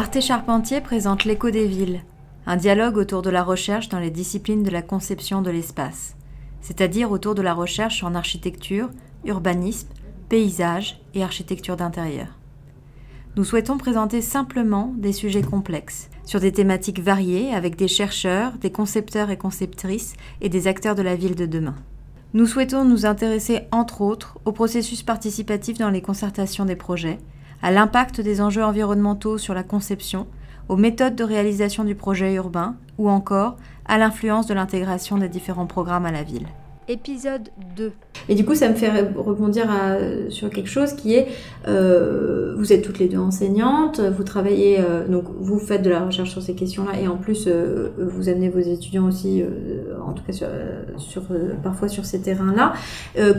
Arte Charpentier présente L'écho des villes, un dialogue autour de la recherche dans les disciplines de la conception de l'espace, c'est-à-dire autour de la recherche en architecture, urbanisme, paysage et architecture d'intérieur. Nous souhaitons présenter simplement des sujets complexes, sur des thématiques variées avec des chercheurs, des concepteurs et conceptrices et des acteurs de la ville de demain. Nous souhaitons nous intéresser entre autres au processus participatif dans les concertations des projets, à l'impact des enjeux environnementaux sur la conception, aux méthodes de réalisation du projet urbain ou encore à l'influence de l'intégration des différents programmes à la ville. Épisode 2. Et du coup, ça me fait rebondir sur quelque chose qui est, euh, vous êtes toutes les deux enseignantes, vous travaillez, euh, donc vous faites de la recherche sur ces questions-là, et en plus, euh, vous amenez vos étudiants aussi, en tout cas sur, parfois sur ces terrains-là.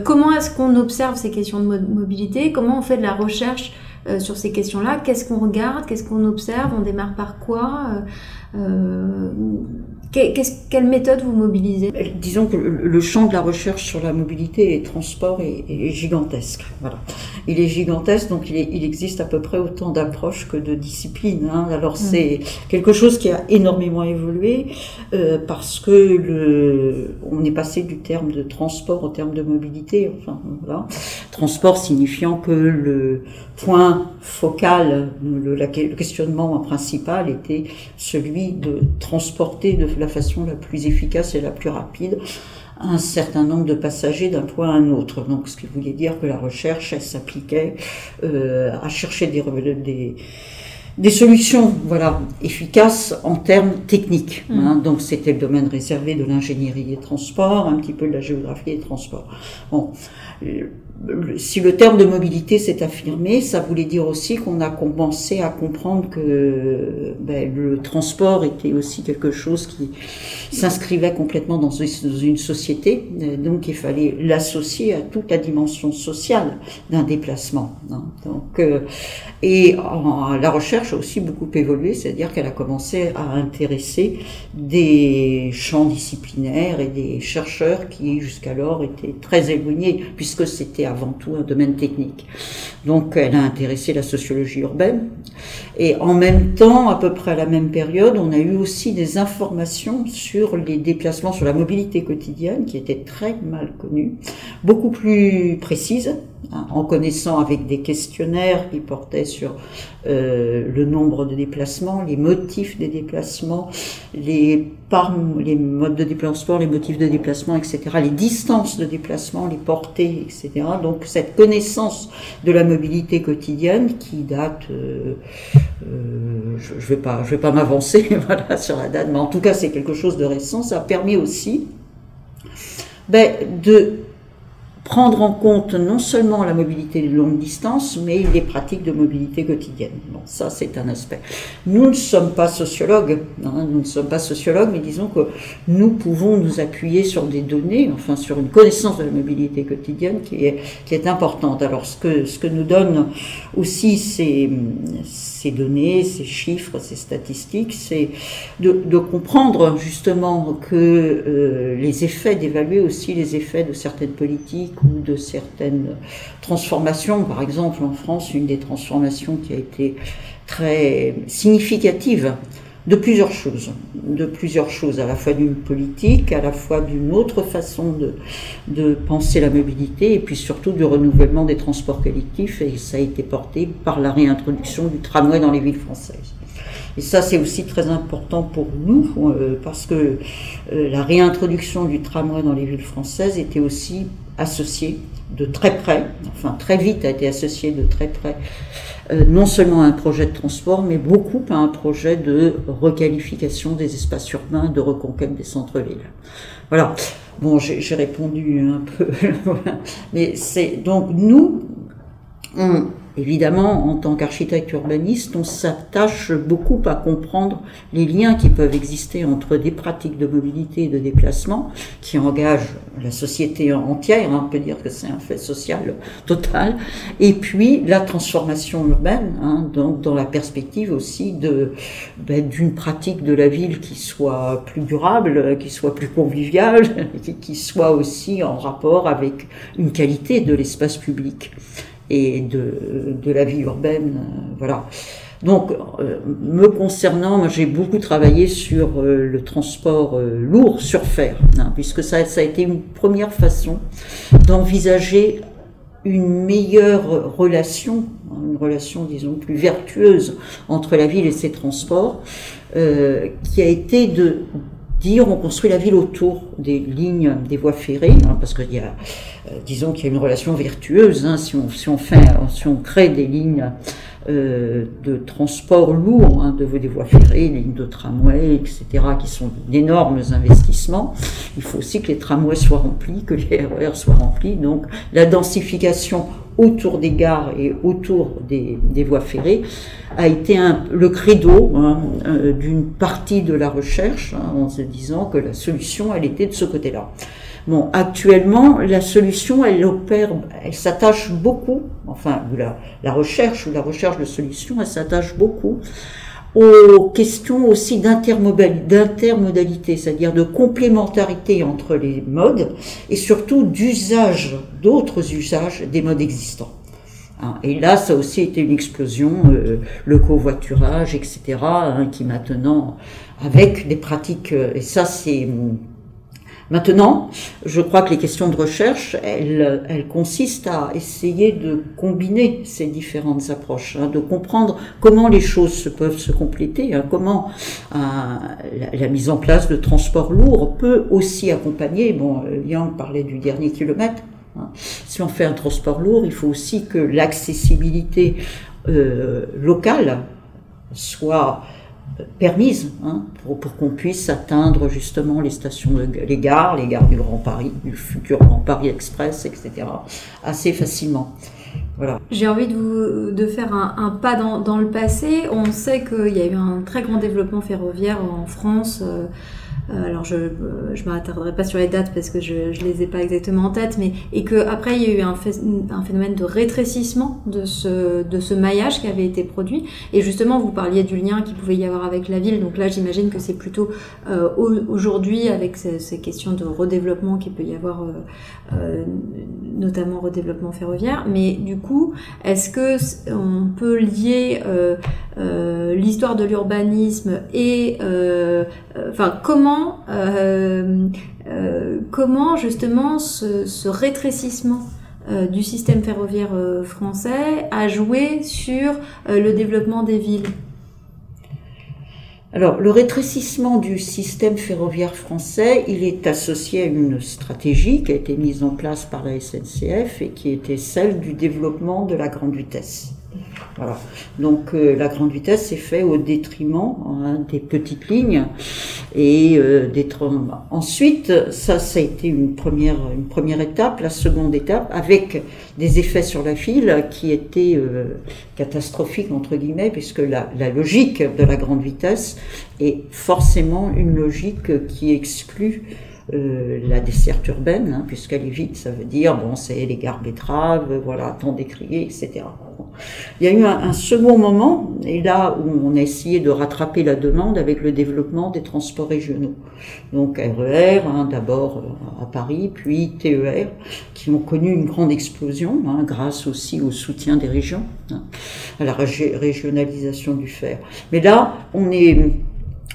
comment est-ce qu'on observe ces questions de mobilité? Comment on fait de la recherche sur ces questions-là. Qu'est-ce qu'on regarde? Qu'est-ce qu'on observe? On démarre par quoi? Quelle méthode vous mobilisez? Euh, Disons que le champ de la recherche sur la mobilité et les transports est, gigantesque. Voilà. Il est gigantesque, donc il, existe à peu près autant d'approches que de disciplines. Hein. Alors mm. c'est quelque chose qui a énormément évolué euh, parce que le, on est passé du terme de transport au terme de mobilité. Enfin voilà, transport signifiant que le point focal, le, le questionnement principal était celui de transporter de la façon la plus efficace et la plus rapide un certain nombre de passagers d'un point à un autre. Donc, ce qui voulait dire que la recherche, elle s'appliquait euh, à chercher des, des, des solutions voilà, efficaces en termes techniques. Mmh. Hein. Donc, c'était le domaine réservé de l'ingénierie des transports, un petit peu de la géographie des transports. Bon, si le terme de mobilité s'est affirmé, ça voulait dire aussi qu'on a commencé à comprendre que ben, le transport était aussi quelque chose qui s'inscrivait complètement dans une société. Donc il fallait l'associer à toute la dimension sociale d'un déplacement. Hein. Donc, euh, et la recherche a aussi beaucoup évolué, c'est-à-dire qu'elle a commencé à intéresser des champs disciplinaires et des chercheurs qui jusqu'alors étaient très éloignés, puisque c'était avant tout un domaine technique. Donc elle a intéressé la sociologie urbaine. Et en même temps, à peu près à la même période, on a eu aussi des informations sur les déplacements, sur la mobilité quotidienne, qui étaient très mal connues, beaucoup plus précises, hein, en connaissant avec des questionnaires qui portaient sur euh, le nombre de déplacements, les motifs des déplacements, les, les modes de déplacement, les motifs de déplacement, etc., les distances de déplacement, les portées, etc. Donc cette connaissance de la mobilité quotidienne qui date, euh, euh, je ne vais pas, m'avancer sur la date, mais en tout cas c'est quelque chose de récent, ça a permis aussi ben, de prendre en compte non seulement la mobilité de longue distance, mais les pratiques de mobilité quotidienne. Bon, ça c'est un aspect. Nous ne sommes pas sociologues, hein, nous ne sommes pas sociologues, mais disons que nous pouvons nous appuyer sur des données, enfin sur une connaissance de la mobilité quotidienne qui est, qui est importante. Alors ce que, ce que nous donnent aussi ces, ces données, ces chiffres, ces statistiques, c'est de, de, comprendre justement que euh, les effets, d'évaluer aussi les effets de certaines politiques, ou de certaines transformations. Par exemple, en France, une des transformations qui a été très significative de plusieurs choses, de plusieurs choses, à la fois d'une politique, à la fois d'une autre façon de, de penser la mobilité, et puis surtout du renouvellement des transports collectifs, et ça a été porté par la réintroduction du tramway dans les villes françaises. Et ça, c'est aussi très important pour nous, euh, parce que euh, la réintroduction du tramway dans les villes françaises était aussi associée de très près, enfin très vite a été associée de très près, non seulement un projet de transport, mais beaucoup à un projet de requalification des espaces urbains, de reconquête des centres-villes. Voilà. Bon, j'ai répondu un peu, mais c'est donc nous, on, Évidemment, en tant qu'architecte urbaniste, on s'attache beaucoup à comprendre les liens qui peuvent exister entre des pratiques de mobilité et de déplacement qui engagent la société entière, hein, on peut dire que c'est un fait social total, et puis la transformation urbaine, hein, donc dans la perspective aussi de ben, d'une pratique de la ville qui soit plus durable, qui soit plus conviviale, qui soit aussi en rapport avec une qualité de l'espace public et de, de la vie urbaine. Euh, voilà. Donc, euh, me concernant, j'ai beaucoup travaillé sur euh, le transport lourd sur fer, hein, puisque ça, ça a été une première façon d'envisager une meilleure relation, hein, une relation disons plus vertueuse entre la ville et ses transports, qui a été de dire on construit la ville autour des lignes, des voies ferrées, hein, parce qu'il y a, disons qu'il y a une relation vertueuse hein, si, on, crée des lignes euh, de transport lourd, hein, de des voies ferrées, les lignes de tramway, etc., qui sont d'énormes investissements. Il faut aussi que les tramways soient remplis, que les RER soient remplis. Donc la densification autour des gares et autour des, des voies ferrées a été le credo hein, euh, d'une partie de la recherche, en se disant que la solution, elle était de ce côté-là. Bon, actuellement, la solution, elle opère, elle s'attache beaucoup, enfin, la, la recherche ou la recherche de solutions, elle s'attache beaucoup aux questions aussi d'intermodalité, c'est-à-dire de complémentarité entre les modes et surtout d'usage, d'autres usages des modes existants. Hein, et là, ça a aussi été une explosion, euh, le covoiturage, etc., hein, qui maintenant, avec des pratiques, euh, et ça c'est Maintenant, je crois que les questions de recherche, elles, elles consistent à essayer de combiner ces différentes approches, hein, de comprendre comment les choses se peuvent se compléter, hein, comment euh, la, mise en place de transports lourds peut aussi accompagner. Bon, Yang parlait du dernier kilomètre. Hein. Si on fait un transport lourd, il faut aussi que l'accessibilité euh, locale soit permise hein, pour, qu'on puisse atteindre justement les stations, les gares, les gares du Grand Paris, du futur Grand Paris Express, etc. assez facilement. Voilà. J'ai envie de, faire un, pas dans, le passé. On sait qu'il y a eu un très grand développement ferroviaire en France. Euh, alors je euh, je m'attarderai pas sur les dates parce que je je les ai pas exactement en tête, mais et que après il y a eu un, phénomène de rétrécissement de ce de ce maillage qui avait été produit. Et justement vous parliez du lien qu'il pouvait y avoir avec la ville, donc là j'imagine que c'est plutôt euh, aujourd'hui avec ces, questions de redéveloppement qu'il peut y avoir, euh, euh, notamment redéveloppement ferroviaire. Mais du coup, est-ce que on peut lier l'histoire de l'urbanisme et enfin comment euh, euh, comment, justement ce, rétrécissement euh, du système ferroviaire français a joué sur le développement des villes? Alors, le rétrécissement du système ferroviaire français, il est associé à une stratégie qui a été mise en place par la SNCF et qui était celle du développement de la grande vitesse. Voilà. Donc euh, la grande vitesse s'est fait au détriment hein, des petites lignes et euh, des trains. Ensuite, ça, ça a été une première, une première étape. La seconde étape, avec des effets sur la file qui étaient euh, catastrophiques entre guillemets, puisque la, la logique de la grande vitesse est forcément une logique qui exclut euh, la desserte urbaine, hein, puisqu'elle est vite, ça veut dire, bon, c'est les gares betteraves, voilà, temps décrié, etc. Il y a eu un, second moment, et là où on a essayé de rattraper la demande avec le développement des transports régionaux. Donc RER, hein, d'abord euh, à Paris, puis TER, qui ont connu une grande explosion, hein, grâce aussi au soutien des régions, à la régionalisation du fer. Mais là, on est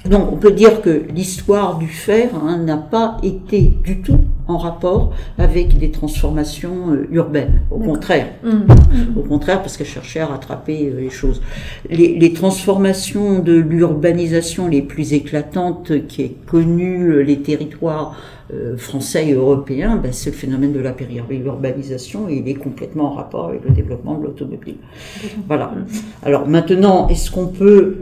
donc on peut dire que l'histoire du fer hein, n'a pas été du tout en rapport avec des transformations euh, urbaines. Au contraire. Mmh. Mmh. Au contraire, parce qu'elle cherchait à rattraper euh, les choses. Les, les transformations de l'urbanisation les plus éclatantes qui est connue euh, les territoires français et européens, ben, c'est le phénomène de la périurbanisation et il est complètement en rapport avec le développement de l'automobile. Voilà. Mmh. Alors maintenant, est-ce qu'on peut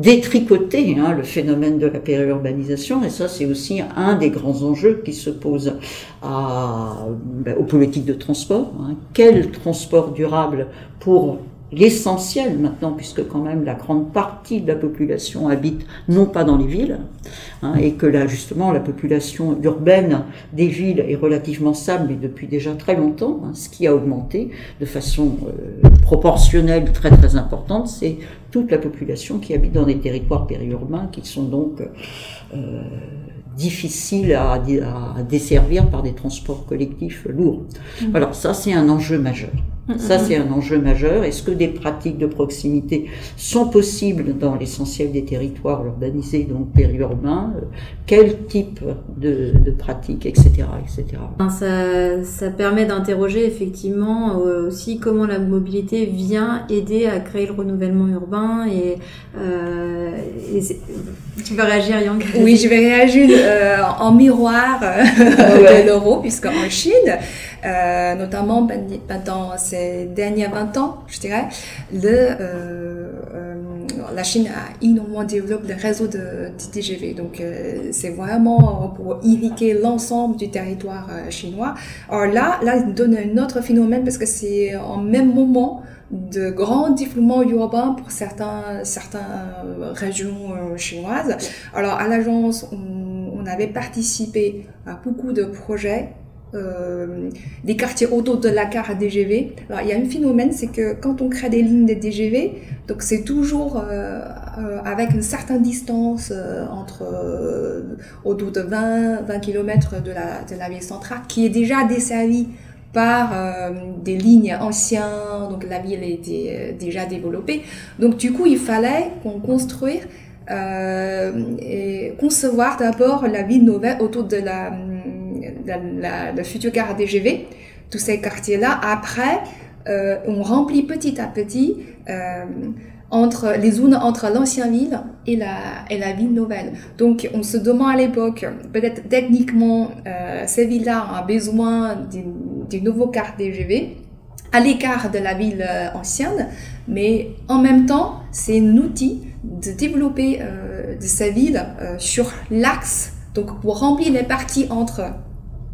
détricoter hein, le phénomène de la périurbanisation, et ça c'est aussi un des grands enjeux qui se posent à, ben, aux politiques de transport. Hein. Quel transport durable pour l'essentiel maintenant, puisque quand même la grande partie de la population habite non pas dans les villes, hein, et que là justement la population urbaine des villes est relativement stable, mais depuis déjà très longtemps, hein, ce qui a augmenté de façon euh, proportionnelle très très importante, c'est toute la population qui habite dans des territoires périurbains qui sont donc euh, difficiles à, à, desservir par des transports collectifs lourds. Mmh. Alors ça c'est un enjeu majeur. Ça, c'est un enjeu majeur. Est-ce que des pratiques de proximité sont possibles dans l'essentiel des territoires urbanisés, donc périurbains Quel type de, de pratiques, etc., etc. Ça, ça permet d'interroger effectivement euh, aussi comment la mobilité vient aider à créer le renouvellement urbain et, euh, tu veux réagir, Yang? Oui, je vais réagir euh, en miroir euh, de l'euro, puisque en Chine, euh, notamment pendant ces derniers 20 ans, je dirais, le, euh, euh, la Chine a énormément développé le réseau de, TGV. Donc, c'est vraiment pour irriguer l'ensemble du territoire chinois. Alors là, là, il donne un autre phénomène parce que c'est en même moment de grands développements urbains pour certains, certaines régions chinoises. Alors, à l'agence, on, on avait participé à beaucoup de projets euh, des quartiers autour de la gare DGV. Alors, il y a un phénomène, c'est que quand on crée des lignes de DGV, donc c'est toujours euh, euh, avec une certaine distance entre autour de 20, 20 km de la, ville centrale, qui est déjà desservie par des lignes anciennes, donc la ville était déjà développée. Donc du coup, il fallait qu'on construise et concevoir d'abord la ville nouvelle autour de la la, la, future gare DGV, tous ces quartiers-là. Après, euh, on remplit petit à petit euh, entre les zones entre l'ancienne ville et la, et la ville nouvelle. Donc, on se demande à l'époque, peut-être techniquement, euh, ces villes-là ont besoin des nouveaux cartes DGV à l'écart de la ville ancienne, mais en même temps, c'est un outil de développer de villes euh, sur l'axe, donc pour remplir les parties entre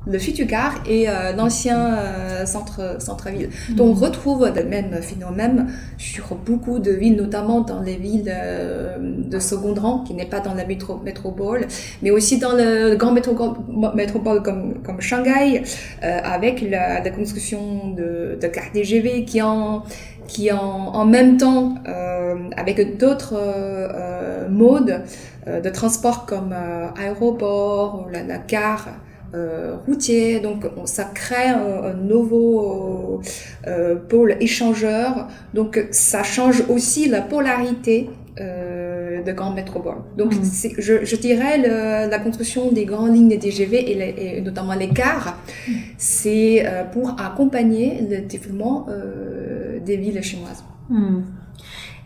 le futur gare et euh, l'ancien euh, centre centre-ville. Mhm. Donc on retrouve le même phénomène sur beaucoup de villes, notamment dans les villes euh, de second rang, qui n'est pas dans la métro métropole, mais aussi dans le grand métropole comme comme Shanghai, avec la, la, construction de, de TGV qui en qui en, en même temps, avec d'autres modes de transport comme aéroport ou la, la gare, euh, routier. Donc ça crée un, nouveau euh, pôle échangeur. Donc ça change aussi la polarité euh, de grandes métropoles. Donc mm. je, je, dirais la construction des grandes lignes TGV et, et notamment les cars, c'est euh, pour accompagner le développement euh, des villes chinoises. Mm.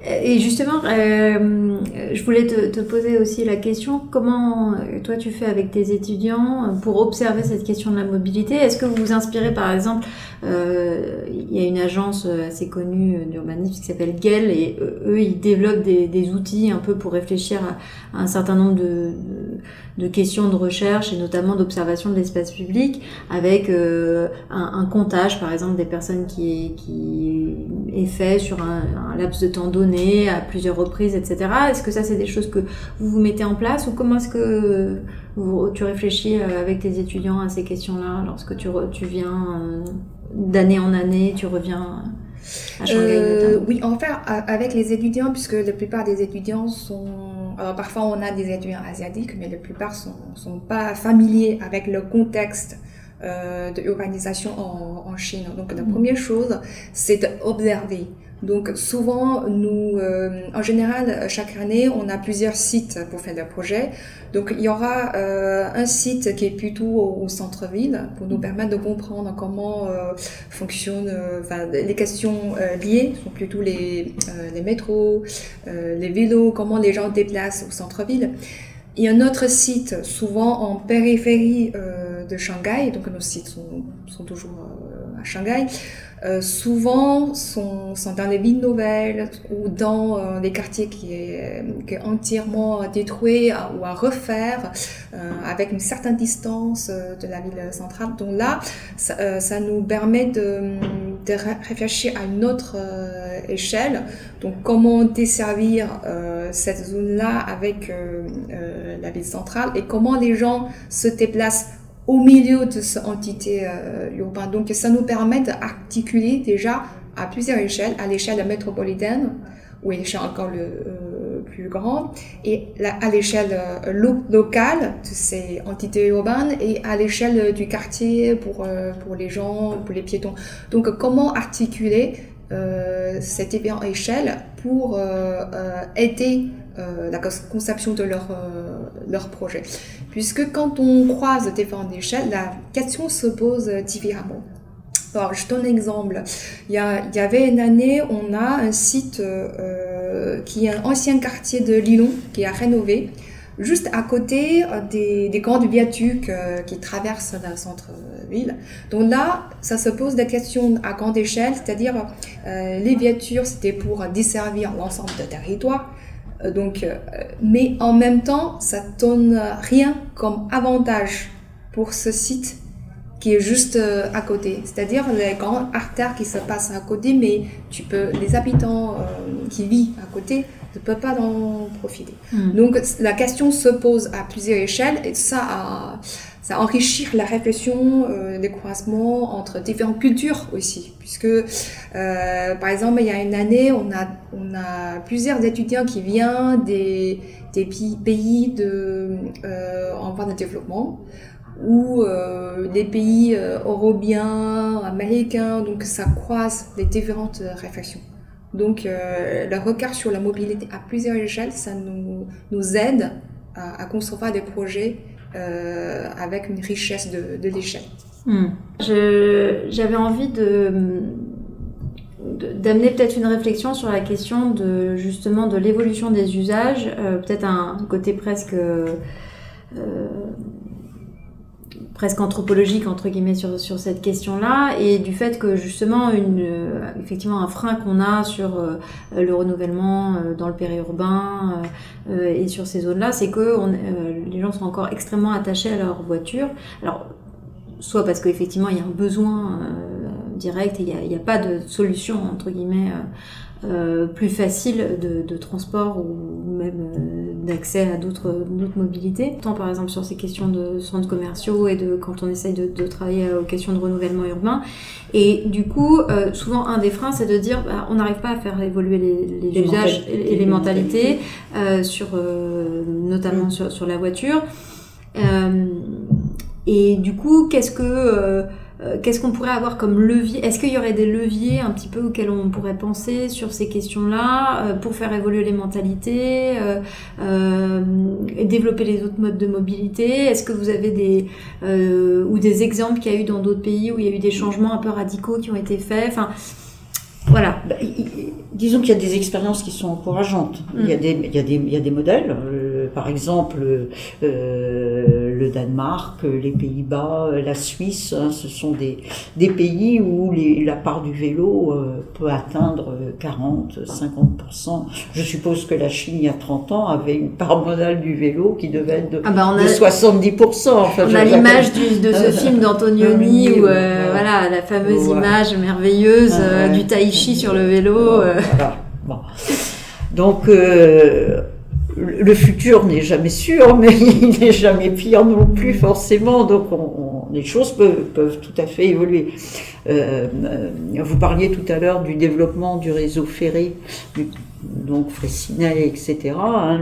Et justement, euh, je voulais te, te, poser aussi la question, comment euh, toi tu fais avec tes étudiants pour observer cette question de la mobilité? Est-ce que vous vous inspirez par exemple, euh, il y a une agence assez connue d'urbanisme qui s'appelle GEL et eux ils développent des, outils un peu pour réfléchir à, un certain nombre de, de, questions de recherche et notamment d'observation de l'espace public avec euh, un, un, comptage par exemple des personnes qui, qui est fait sur un, un laps de temps donné à plusieurs reprises, etc. Est-ce que ça, c'est des choses que vous vous mettez en place ou comment est-ce que tu réfléchis euh, avec tes étudiants à ces questions-là lorsque tu, tu viens euh, d'année en année, tu reviens à Shanghai euh, Oui, enfin, avec les étudiants, puisque la plupart des étudiants sont... Alors, parfois, on a des étudiants asiatiques, mais la plupart sont, sont pas familiers avec le contexte de l'urbanisation en, en, Chine. Donc, la mm. première chose, c'est d'observer. Donc souvent, nous, euh, en général, chaque année, on a plusieurs sites pour faire des projets. Donc il y aura euh, un site qui est plutôt au, centre-ville pour nous permettre de comprendre comment euh, fonctionnent enfin, les questions liées, sont plutôt les, les métros, les vélos, comment les gens déplacent au centre-ville. Il y a un autre site, souvent en périphérie de Shanghai, donc nos sites sont, sont toujours Shanghai, euh, souvent sont, dans les villes nouvelles ou dans euh, des quartiers qui est, qui est entièrement détruits ou à refaire euh, avec une certaine distance de la ville centrale. Donc là, ça, ça nous permet de, de, réfléchir à une autre échelle. Donc comment desservir cette zone-là avec la ville centrale et comment les gens se déplacent au milieu de cette entité euh, urbaine. Donc ça nous permet d'articuler déjà à plusieurs échelles, à l'échelle métropolitaine ou à l'échelle encore le, euh, plus grande, et à l'échelle locale de ces entités urbaines et à l'échelle du quartier pour, pour les gens, pour les piétons. Donc comment articuler cette différente échelle pour aider la conception de leur, leur projet. Puisque quand on croise différentes échelles, la question se pose différemment. Alors, je donne un exemple. Il y, il y avait une année, on a un site euh, qui est un ancien quartier de Lilon qui est rénové, juste à côté euh, des, des grandes viaducs euh, qui traversent le centre-ville. Donc là, ça se pose des questions à grande échelle, c'est-à-dire les viatures, c'était pour desservir l'ensemble du territoire. Donc, mais en même temps, ça donne rien comme avantage pour ce site qui est juste euh, à côté. C'est-à-dire les grandes artères qui se passent à côté, mais tu peux, les habitants euh, qui vivent à côté ne peuvent pas en profiter. Hmm. Donc la question se pose à plusieurs échelles et ça, ça enrichit la réflexion, euh, les croisements entre différentes cultures aussi. Puisque, par exemple, il y a une année, on a, plusieurs étudiants qui viennent des, des pays de, en voie de développement ou euh, des pays euh, européens, américains, donc ça croise les différentes euh, réflexions. Donc euh, le regard sur la mobilité à plusieurs échelles, ça nous, nous aide à, à, concevoir des projets euh, avec une richesse de, l'échelle. Hmm. J'avais envie d'amener peut-être une réflexion sur la question de justement de l'évolution des usages, euh, peut-être un côté presque euh, presque anthropologique entre guillemets sur, sur cette question-là et du fait que justement une euh, effectivement un frein qu'on a sur euh, le renouvellement euh, dans le périurbain et sur ces zones-là, c'est que les gens sont encore extrêmement attachés à leur voiture. Alors soit parce qu'effectivement il y a un besoin direct et il n'y a, pas de solution entre guillemets plus facile de, de, transport ou même d'accès à d'autres mobilités. Tant par exemple sur ces questions de centres commerciaux et de quand on essaye de, de travailler aux questions de renouvellement urbain. Et du coup, euh, souvent un des freins, c'est de dire bah, on n'arrive pas à faire évoluer les, les, les usages et les mentalités, euh, sur, notamment sur, sur, la voiture. et du coup, qu'est-ce que euh, qu'est-ce qu'on pourrait avoir comme levier? Est-ce qu'il y aurait des leviers un petit peu auxquels on pourrait penser sur ces questions-là euh, pour faire évoluer les mentalités euh, et développer les autres modes de mobilité? Est-ce que vous avez des ou des exemples qu'il y a eu dans d'autres pays où il y a eu des changements un peu radicaux qui ont été faits? Enfin, voilà. Bah, disons qu'il y a des expériences qui sont encourageantes. Il, y a mm. des, il, y a des, il y a des modèles. par exemple, le Danemark, les Pays-Bas, la Suisse, hein, ce sont des, des pays où les, la part du vélo euh, peut atteindre 40, 50%. Je suppose que la Chine, il y a 30 ans, avait une part modale du vélo qui devait être de, ah bah de 70%. Enfin, on a l'image de ce film d'Antonioni, où euh, voilà, la fameuse image merveilleuse euh, du tai chi sur le vélo. Voilà. Bon. Donc, le futur n'est jamais sûr, mais il n'est jamais pire non plus forcément. Donc on, les choses peuvent, tout à fait évoluer. Euh, euh vous parliez tout à l'heure du développement du réseau ferré, donc Fraissinet, etc. Hein,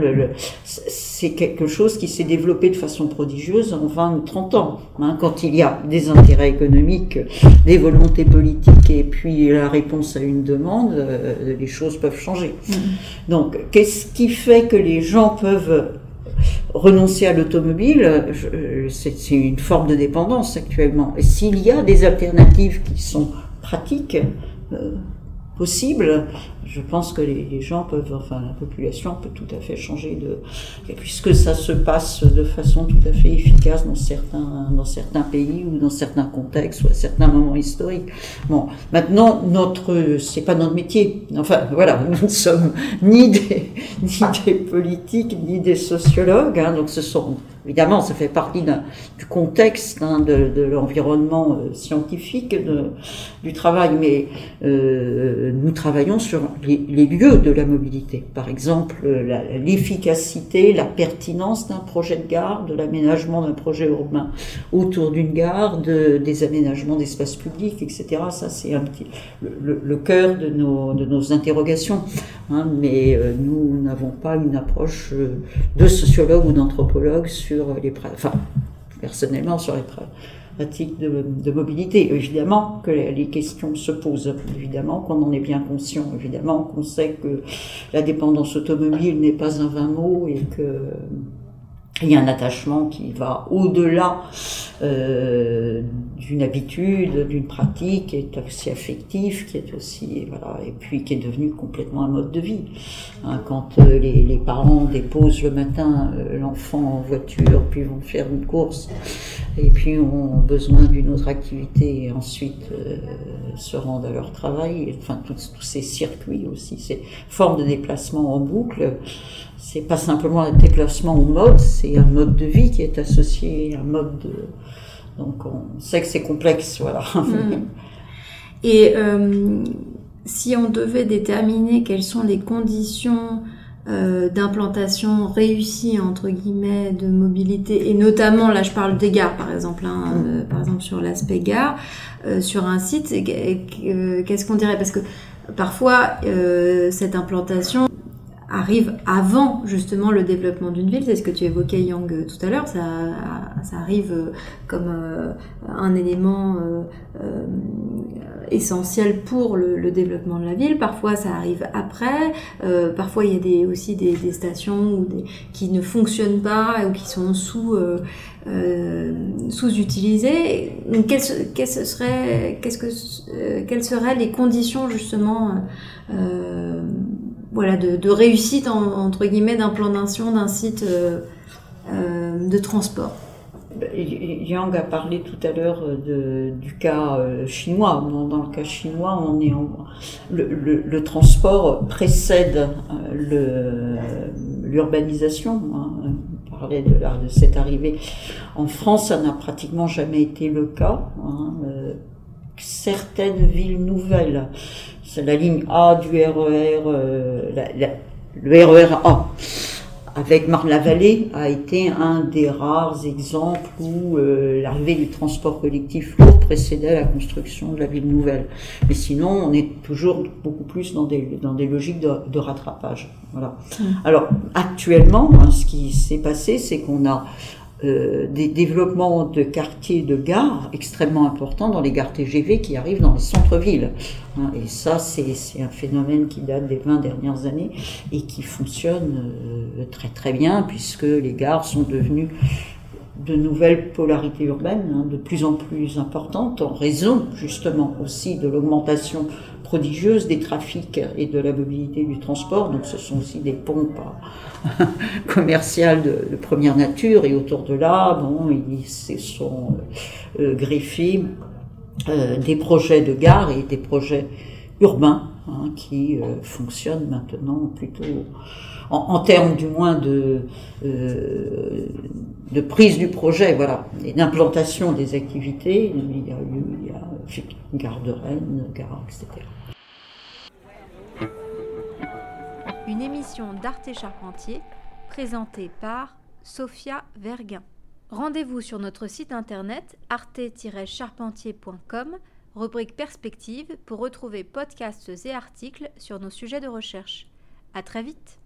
c'est quelque chose qui s'est développé de façon prodigieuse en 20 ou 30 ans. Hein, quand il y a des intérêts économiques, des volontés politiques et puis la réponse à une demande, euh, les choses peuvent changer. Mmh. Donc, qu'est-ce qui fait que les gens peuvent renoncer à l'automobile, c'est une forme de dépendance actuellement. Et s'il y a des alternatives qui sont pratiques, euh, possibles, je pense que les, gens peuvent, enfin la population peut tout à fait changer de, puisque ça se passe de façon tout à fait efficace dans certains, dans certains pays ou dans certains contextes ou à certains moments historiques. Bon, maintenant notre, c'est pas notre métier. Enfin voilà, nous ne sommes ni des, ni des politiques ni des sociologues, hein, donc ce sont Évidemment, ça fait partie du contexte hein, de, l'environnement euh, scientifique du travail, mais euh, nous travaillons sur les, lieux de la mobilité. Par exemple, l'efficacité, la, pertinence d'un projet de gare, de l'aménagement d'un projet urbain autour d'une gare, de, des aménagements d'espaces publics, etc. Ça, c'est un petit, le, le, cœur de nos, de nos interrogations. Hein, mais euh, nous n'avons pas une approche euh, de sociologue ou d'anthropologue sur les... Enfin, personnellement, sur les pratique de, mobilité. Évidemment que les questions se posent, évidemment qu'on en est bien conscient, évidemment qu'on sait que la dépendance automobile n'est pas un vain mot et que il y a un attachement qui va au-delà euh, d'une habitude, d'une pratique, qui est aussi affectif, qui est aussi voilà, et puis qui est devenu complètement un mode de vie. Hein, quand euh, les, les, parents déposent le matin euh, l'enfant en voiture, puis vont faire une course, et puis ont besoin d'une autre activité, et ensuite euh, se rendent à leur travail. Enfin, tous, ces circuits aussi, ces formes de déplacement en boucle c'est pas simplement un déplacement au mode, c'est un mode de vie qui est associé à un mode de... Donc on sait que c'est complexe, voilà. Mm. Et euh, si on devait déterminer quelles sont les conditions euh, d'implantation réussie entre guillemets de mobilité et notamment là je parle des gares par exemple hein, mm. euh, par exemple sur l'aspect gare sur un site qu'est-ce qu'on dirait? Parce que parfois cette implantation arrive avant justement le développement d'une ville. C'est ce que tu évoquais Yang euh, tout à l'heure. Ça, ça arrive euh, comme euh, un élément essentiel pour le, développement de la ville. Parfois ça arrive après. parfois il y a des, aussi des, stations ou des, qui ne fonctionnent pas ou qui sont sous sous-utilisées. Qu'est-ce serait, qu'est-ce que, quelles seraient les conditions justement voilà, de, réussite entre guillemets d'implantation d'un site euh, euh, de transport. Yang a parlé tout à l'heure euh, du cas chinois. Dans le cas chinois, on est le, transport précède l'urbanisation. Hein. On parlait de, de, cette arrivée. En France, ça n'a pratiquement jamais été le cas. Hein. Certaines villes nouvelles c'est la ligne A du RER, e euh, le RER A avec Marne-la-Vallée a été un des rares exemples où euh, l'arrivée du transport collectif lourd précédait la construction de la ville nouvelle. Mais sinon, on est toujours beaucoup plus dans des, dans des logiques de, rattrapage. Voilà. Mmh. Alors, actuellement, hein, ce qui s'est passé, c'est qu'on a euh, des développements de quartiers de gares extrêmement importants dans les gares TGV qui arrivent dans les centres-villes. Hein, et ça, c'est un phénomène qui date des 20 dernières années et qui fonctionne euh, très très bien puisque les gares sont devenues de nouvelles polarités urbaines hein, de plus en plus importantes en raison justement aussi de l'augmentation prodigieuse des trafics et de la mobilité du transport. Donc ce sont aussi des pompes commerciales de, première nature et autour de là, bon, ils se sont euh, greffés euh, des projets de gare et des projets urbains hein, qui euh, fonctionnent maintenant plutôt en, termes du moins de, de prise du projet, voilà, et d'implantation des activités. Il y a eu il y a, gare de Rennes, gare, etc. une émission d'Arte Charpentier présentée par Sophia Verguin. Rendez-vous sur notre site internet arte-charpentier.com, rubrique perspective, pour retrouver podcasts et articles sur nos sujets de recherche. À très vite!